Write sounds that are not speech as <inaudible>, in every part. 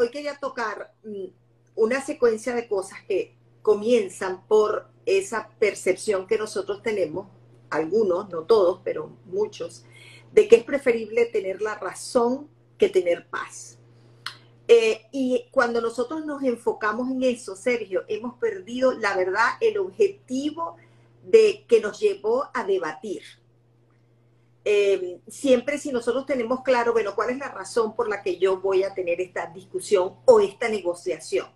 hoy quería tocar mm, una secuencia de cosas que comienzan por esa percepción que nosotros tenemos, algunos, no todos, pero muchos, de que es preferible tener la razón que tener paz. Eh, y cuando nosotros nos enfocamos en eso, Sergio, hemos perdido, la verdad, el objetivo de que nos llevó a debatir. Eh, siempre si nosotros tenemos claro, bueno, cuál es la razón por la que yo voy a tener esta discusión o esta negociación.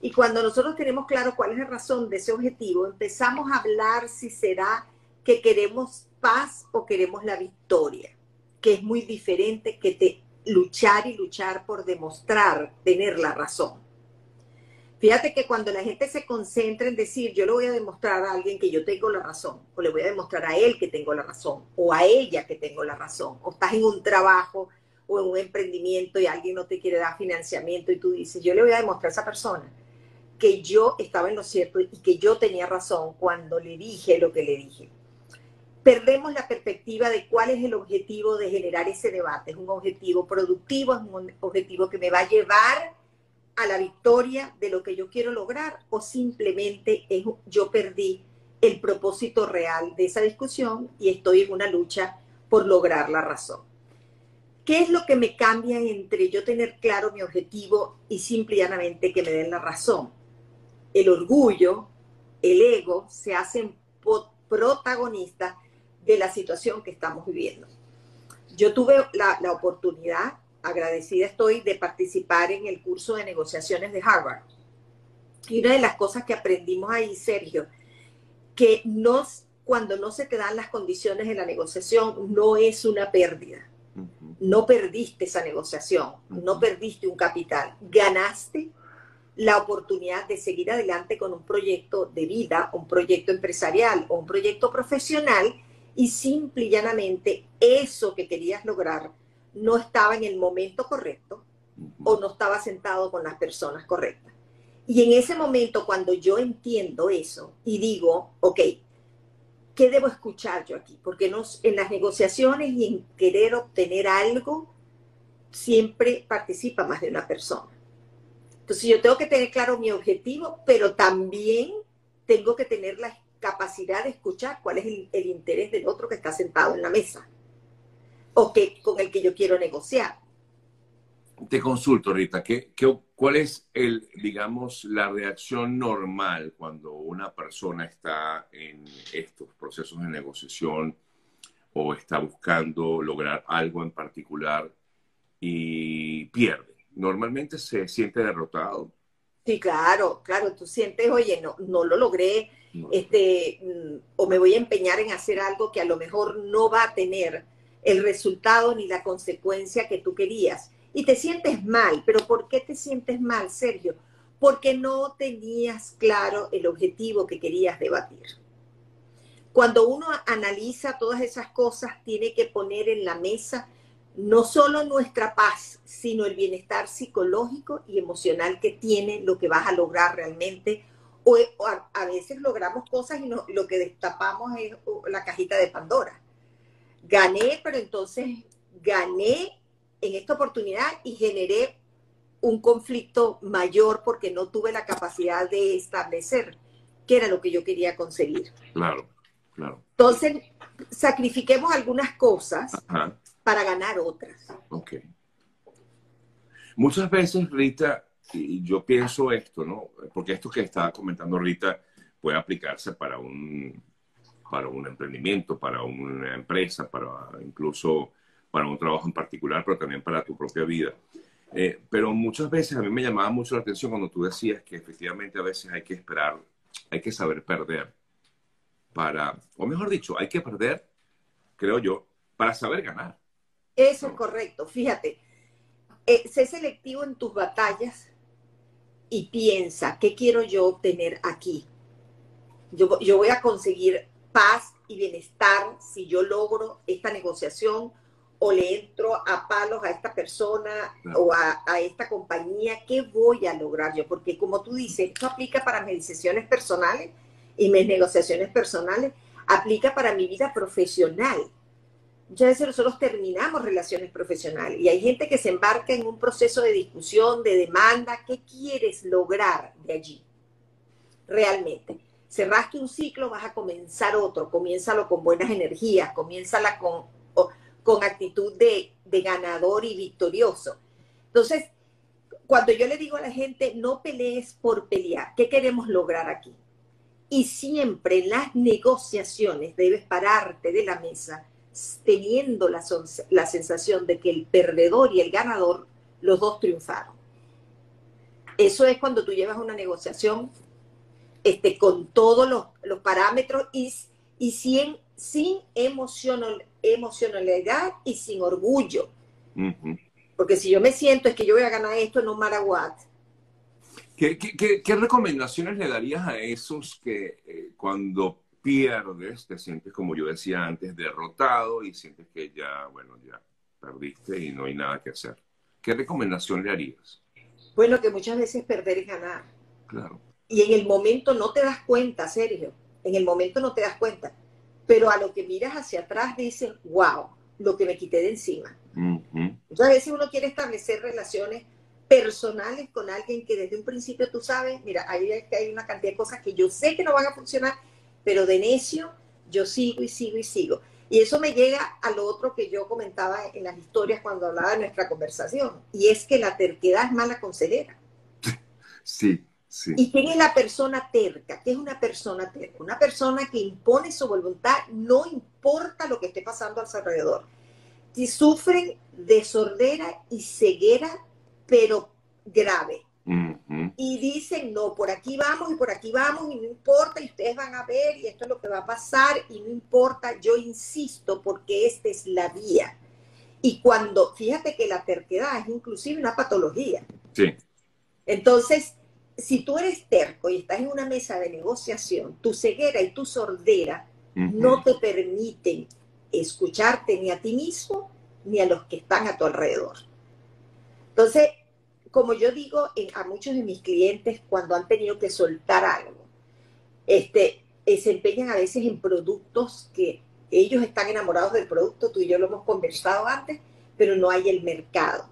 Y cuando nosotros tenemos claro cuál es la razón de ese objetivo, empezamos a hablar si será que queremos paz o queremos la victoria, que es muy diferente que luchar y luchar por demostrar tener la razón. Fíjate que cuando la gente se concentra en decir, yo le voy a demostrar a alguien que yo tengo la razón, o le voy a demostrar a él que tengo la razón, o a ella que tengo la razón, o estás en un trabajo o en un emprendimiento y alguien no te quiere dar financiamiento y tú dices, yo le voy a demostrar a esa persona que yo estaba en lo cierto y que yo tenía razón cuando le dije lo que le dije perdemos la perspectiva de cuál es el objetivo de generar ese debate. Es un objetivo productivo, es un objetivo que me va a llevar a la victoria de lo que yo quiero lograr o simplemente es, yo perdí el propósito real de esa discusión y estoy en una lucha por lograr la razón. ¿Qué es lo que me cambia entre yo tener claro mi objetivo y simple y llanamente que me den la razón? El orgullo, el ego se hacen protagonistas de la situación que estamos viviendo. Yo tuve la, oportunidad, agradecida estoy, de participar en el curso de negociaciones de Harvard. Y una de las cosas que aprendimos ahí, Sergio, que nos, cuando no se te dan las condiciones de la negociación, no es una pérdida. No perdiste esa negociación, no perdiste un capital, ganaste la oportunidad de seguir adelante con un proyecto de vida, un proyecto empresarial o un proyecto profesional y simple y llanamente eso que querías lograr no estaba en el momento correcto o no estaba sentado con las personas correctas. Y en ese momento, cuando yo entiendo eso y digo, ok, ¿qué debo escuchar yo aquí? Porque nos, en las negociaciones y en querer obtener algo, siempre participa más de una persona. Entonces yo tengo que tener claro mi objetivo, pero también tengo que tener la capacidad de escuchar cuál es el, interés del otro que está sentado en la mesa o que, con el que yo quiero negociar. Te consulto, Rita, ¿qué, qué, cuál es el, digamos, la reacción normal cuando una persona está en estos procesos de negociación o está buscando lograr algo en particular y pierde? Normalmente se siente derrotado. Sí, claro, claro, tú sientes, oye, no, no lo logré, este, mm, o me voy a empeñar en hacer algo que a lo mejor no va a tener el resultado ni la consecuencia que tú querías. Y te sientes mal, pero ¿por qué te sientes mal, Sergio? Porque no tenías claro el objetivo que querías debatir. Cuando uno analiza todas esas cosas, tiene que poner en la mesa no solo nuestra paz, sino el bienestar psicológico y emocional que tiene lo que vas a lograr realmente o, a, veces logramos cosas y lo que destapamos es la cajita de Pandora. Gané, pero entonces gané en esta oportunidad y generé un conflicto mayor porque no tuve la capacidad de establecer qué era lo que yo quería conseguir. Claro, claro. Entonces, sacrifiquemos algunas cosas para ganar otras. Ok. Muchas veces, Rita, y yo pienso esto, ¿no? Porque esto que estaba comentando Rita puede aplicarse para un, para un emprendimiento, para una empresa, para incluso para un trabajo en particular, pero también para tu propia vida. Eh, pero muchas veces a mí me llamaba mucho la atención cuando tú decías que efectivamente a veces hay que esperar, hay que saber perder para, o mejor dicho, hay que perder, creo yo, para saber ganar. Eso es correcto. Fíjate, eh, sé selectivo en tus batallas y piensa, ¿qué quiero yo obtener aquí? Yo, yo voy a conseguir paz y bienestar si yo logro esta negociación o le entro a palos a esta persona o a, a, esta compañía, ¿qué voy a lograr yo? Porque como tú dices, esto aplica para mis decisiones personales y mis negociaciones personales, aplica para mi vida profesional. Muchas veces nosotros terminamos relaciones profesionales y hay gente que se embarca en un proceso de discusión, de demanda. ¿Qué quieres lograr de allí? Realmente. Cerraste un ciclo, vas a comenzar otro. Comiénzalo con buenas energías, comiénzala con, con actitud de, de ganador y victorioso. Entonces, cuando yo le digo a la gente, no pelees por pelear, ¿qué queremos lograr aquí? Y siempre en las negociaciones debes pararte de la mesa teniendo la, la sensación de que el perdedor y el ganador, los dos triunfaron. Eso es cuando tú llevas una negociación este, con todos los, los parámetros y, y sin, sin emocional, emocionalidad y sin orgullo. Porque si yo me siento es que yo voy a ganar esto no matter what. ¿Qué, qué, qué, recomendaciones le darías a esos que eh, cuando pierdes, te sientes, como yo decía antes, derrotado y sientes que ya, bueno, ya perdiste y no hay nada que hacer. ¿Qué recomendación le harías? Bueno, que muchas veces perder es ganar. Claro. Y en el momento no te das cuenta, Sergio. En el momento no te das cuenta. Pero a lo que miras hacia atrás dices, wow, lo que me quité de encima. Muchas veces uno quiere establecer relaciones personales con alguien que desde un principio tú sabes, mira, ahí hay una cantidad de cosas que yo sé que no van a funcionar, pero de necio yo sigo y sigo y sigo. Y eso me llega a lo otro que yo comentaba en las historias cuando hablaba de nuestra conversación, y es que la terquedad es mala consejera. Sí, sí. ¿Y quién es la persona terca? ¿Qué es una persona terca? Una persona que impone su voluntad, no importa lo que esté pasando a su alrededor. Si sufren de sordera y ceguera, pero grave y dicen, no, por aquí vamos y por aquí vamos y no importa y ustedes van a ver y esto es lo que va a pasar y no importa, yo insisto porque esta es la vía. Y cuando, fíjate que la terquedad es inclusive una patología. Sí. Entonces, si tú eres terco y estás en una mesa de negociación, tu ceguera y tu sordera no te permiten escucharte ni a ti mismo ni a los que están a tu alrededor. Entonces, como yo digo a muchos de mis clientes cuando han tenido que soltar algo, este, eh, se empeñan a veces en productos que ellos están enamorados del producto, tú y yo lo hemos conversado antes, pero no hay el mercado.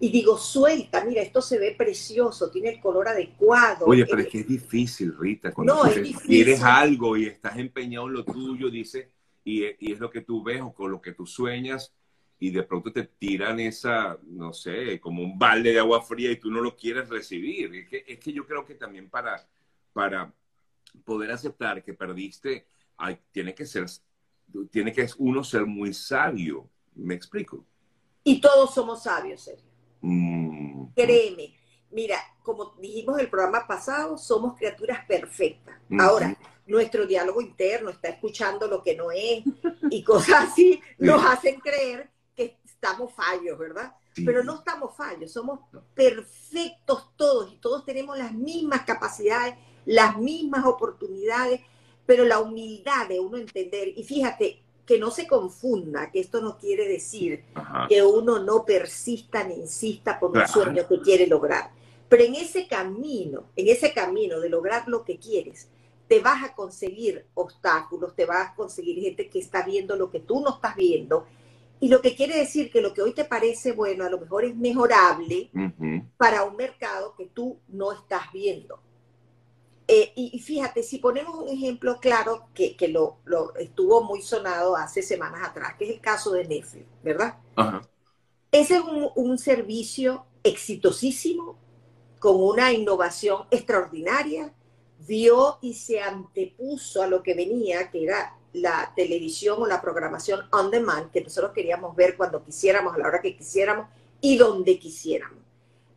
Y digo, suelta, mira, esto se ve precioso, tiene el color adecuado. Oye, pero es que es difícil, Rita, cuando no, quieres algo y estás empeñado en lo tuyo, dice, y, y es lo que tú ves o con lo que tú sueñas, y de pronto te tiran esa, no sé, como un balde de agua fría y tú no lo quieres recibir. Es que, es que yo creo que también para, para poder aceptar que perdiste, hay, tiene que ser, tiene que uno ser muy sabio. ¿Me explico? Y todos somos sabios, Sergio. Mm. Créeme. Mira, como dijimos en el programa pasado, somos criaturas perfectas. Ahora, nuestro diálogo interno está escuchando lo que no es y <laughs> cosas así nos hacen creer estamos fallos, ¿verdad? Pero no estamos fallos, somos perfectos todos y todos tenemos las mismas capacidades, las mismas oportunidades, pero la humildad de uno entender, y fíjate, que no se confunda, que esto no quiere decir que uno no persista ni insista por un sueño que quiere lograr. Pero en ese camino, en ese camino de lograr lo que quieres, te vas a conseguir obstáculos, te vas a conseguir gente que está viendo lo que tú no estás viendo y lo que quiere decir que lo que hoy te parece bueno a lo mejor es mejorable para un mercado que tú no estás viendo. Y, fíjate, si ponemos un ejemplo claro que, lo, estuvo muy sonado hace semanas atrás, que es el caso de Netflix, ¿verdad? Ese es un, un servicio exitosísimo, con una innovación extraordinaria, vio y se antepuso a lo que venía, que era la televisión o la programación on demand que nosotros queríamos ver cuando quisiéramos, a la hora que quisiéramos y donde quisiéramos.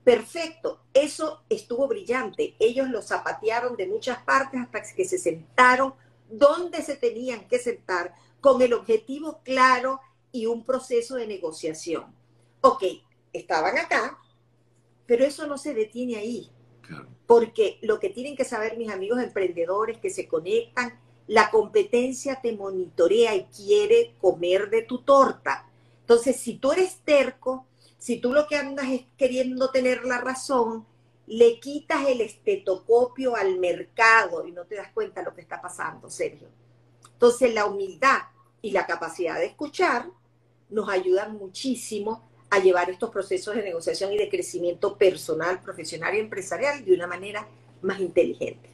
Perfecto, eso estuvo brillante. Ellos lo zapatearon de muchas partes hasta que se sentaron donde se tenían que sentar con el objetivo claro y un proceso de negociación. Ok, estaban acá, pero eso no se detiene ahí. Porque lo que tienen que saber mis amigos emprendedores que se conectan la competencia te monitorea y quiere comer de tu torta. Entonces, si tú eres terco, si tú lo que andas es queriendo tener la razón, le quitas el estetocopio al mercado y no te das cuenta de lo que está pasando, Sergio. Entonces, la humildad y la capacidad de escuchar nos ayudan muchísimo a llevar estos procesos de negociación y de crecimiento personal, profesional y empresarial de una manera más inteligente.